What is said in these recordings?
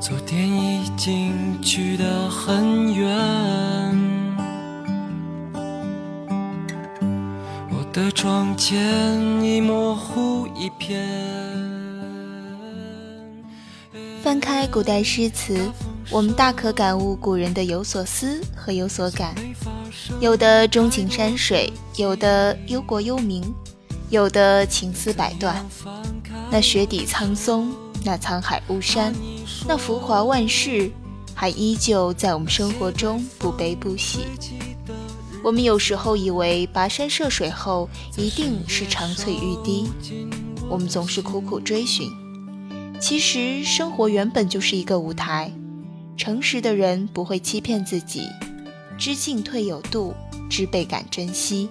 昨天已经去得很远，我的窗前已模糊一片。翻开古代诗词，我们大可感悟古人的有所思和有所感。有的钟情山水，有的忧国忧民，有的情丝百段。那雪底苍松，那沧海巫山，那浮华万世，还依旧在我们生活中不悲不喜。我们有时候以为跋山涉水后一定是长翠欲滴，我们总是苦苦追寻。其实生活原本就是一个舞台，诚实的人不会欺骗自己，知进退有度，知倍感珍惜。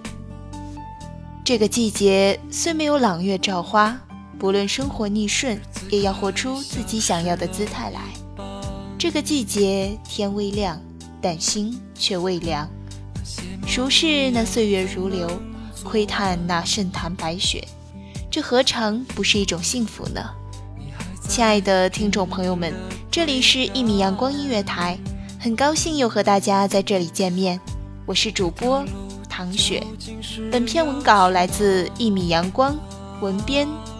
这个季节虽没有朗月照花，不论生活逆顺，也要活出自己想要的姿态来。这个季节天微亮，但心却未凉。熟视那岁月如流，窥探那盛坛白雪，这何尝不是一种幸福呢？亲爱的听众朋友们，这里是一米阳光音乐台，很高兴又和大家在这里见面，我是主播唐雪。本篇文稿来自一米阳光，文编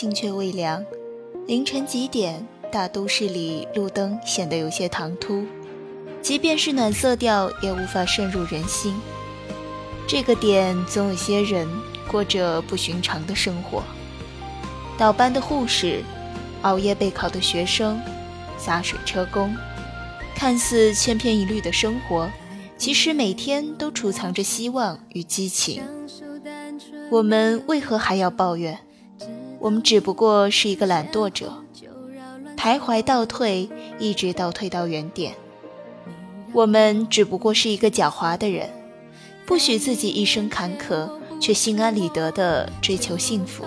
天微亮，心却未凉。凌晨几点，大都市里路灯显得有些唐突，即便是暖色调，也无法渗入人心。这个点总有些人过着不寻常的生活：倒班的护士，熬夜备考的学生，洒水车工。看似千篇一律的生活，其实每天都储藏着希望与激情。我们为何还要抱怨？我们只不过是一个懒惰者，徘徊倒退，一直倒退到原点。我们只不过是一个狡猾的人，不许自己一生坎坷，却心安理得地追求幸福。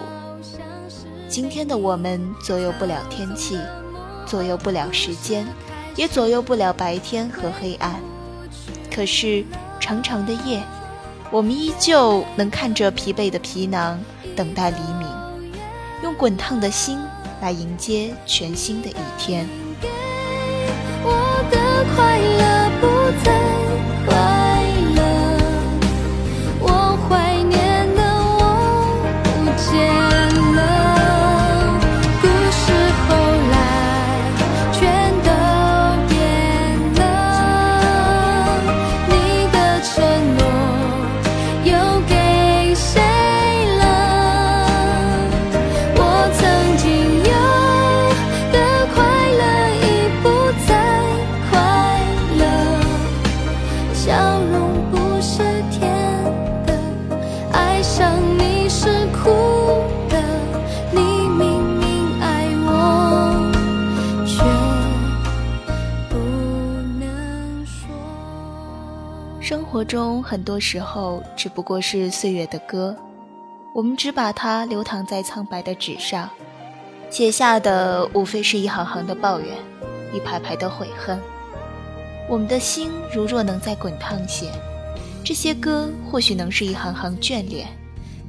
今天的我们左右不了天气，左右不了时间，也左右不了白天和黑暗。可是长长的夜。我们依旧能看着疲惫的皮囊，等待黎明，用滚烫的心来迎接全新的一天。我的快乐中很多时候只不过是岁月的歌，我们只把它流淌在苍白的纸上，写下的无非是一行行的抱怨，一排排的悔恨。我们的心如若能再滚烫些，这些歌或许能是一行行眷恋，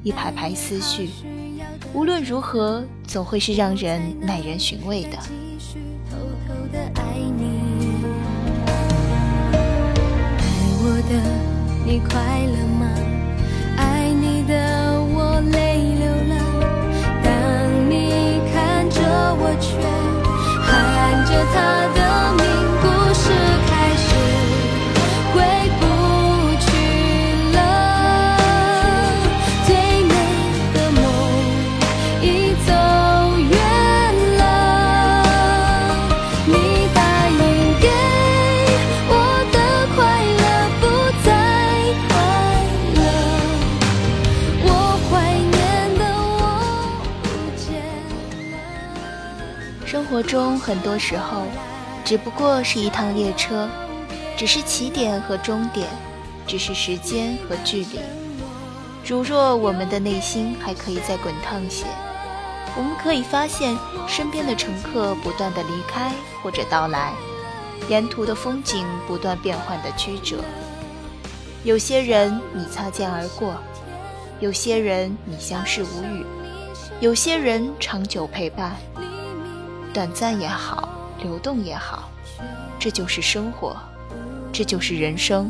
一排排思绪。无论如何，总会是让人耐人寻味的。的你快乐吗？爱你的我泪流了。当你看着我，却喊着他活中很多时候，只不过是一趟列车，只是起点和终点，只是时间和距离。如若我们的内心还可以再滚烫些，我们可以发现身边的乘客不断的离开或者到来，沿途的风景不断变换的曲折。有些人你擦肩而过，有些人你相视无语，有些人长久陪伴。短暂也好，流动也好，这就是生活，这就是人生。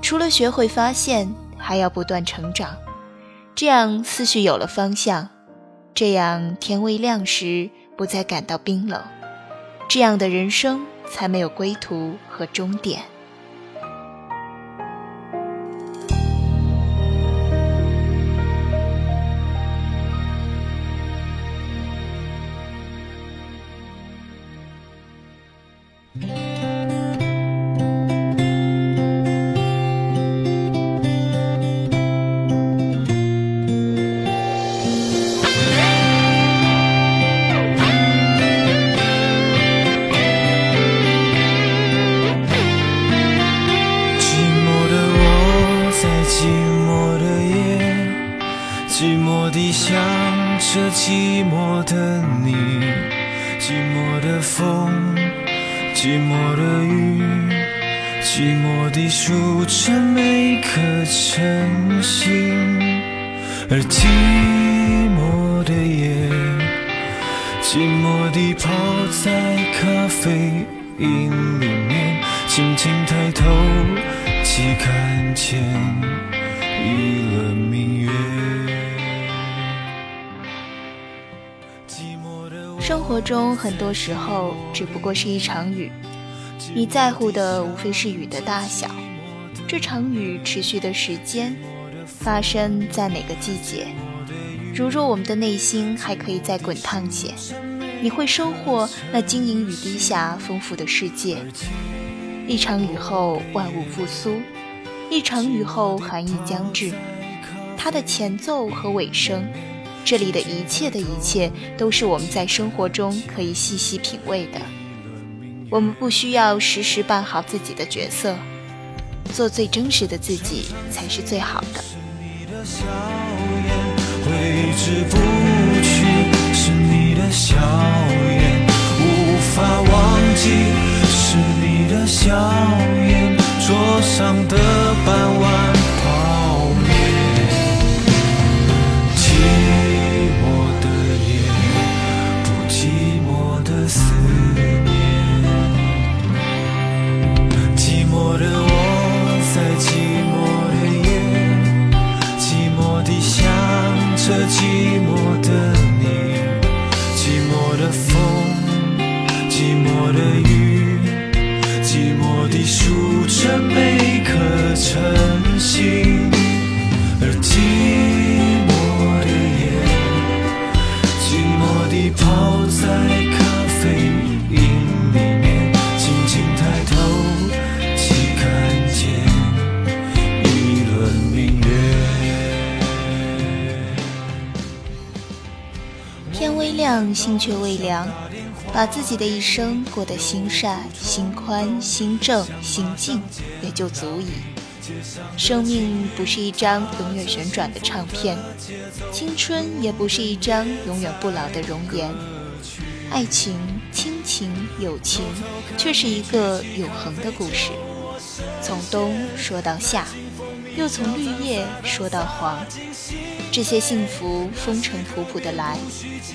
除了学会发现，还要不断成长，这样思绪有了方向，这样天未亮时不再感到冰冷，这样的人生才没有归途和终点。晨星，而寂寞的夜，寂寞地泡在咖啡因里面，轻轻抬头，即看见一轮明月。寂寞的。生活中很多时候只不过是一场雨，你在乎的无非是雨的大小，这场雨持续的时间，发生在哪个季节。如若我们的内心还可以再滚烫些，你会收获那晶莹雨滴下丰富的世界。一场雨后万物复苏，一场雨后寒意将至，它的前奏和尾声。这里的一切的一切，都是我们在生活中可以细细品味的。我们不需要时时扮好自己的角色，做最真实的自己才是最好的。是你的笑颜挥之不去是你的笑颜，无法忘记是你的笑颜，桌上的半心却未凉，把自己的一生过得心善、心宽、心正、心静，也就足矣。生命不是一张永远旋转的唱片，青春也不是一张永远不老的容颜，爱情、亲情、友情，却是一个永恒的故事。从冬说到夏，就从绿叶说到黄。这些幸福风尘仆仆的来，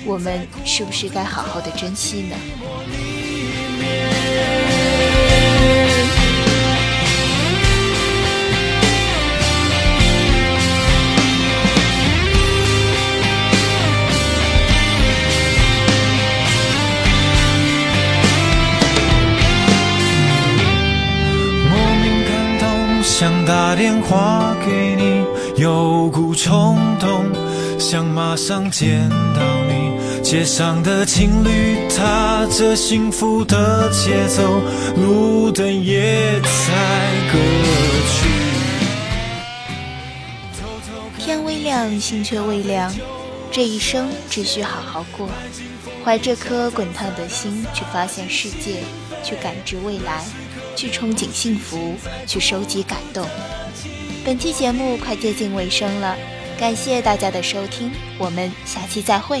我们是不是该好好的珍惜呢？电话给你。有股冲动，想马上见到你。街上的情侣踏着幸福的节奏，路灯也在歌曲。天微亮，心却未凉。这一生只需好好过，怀着颗滚烫的心去发现世界，去感知未来，去憧憬幸福，去收集感动。本期节目快接近尾声了，感谢大家的收听，我们下期再会。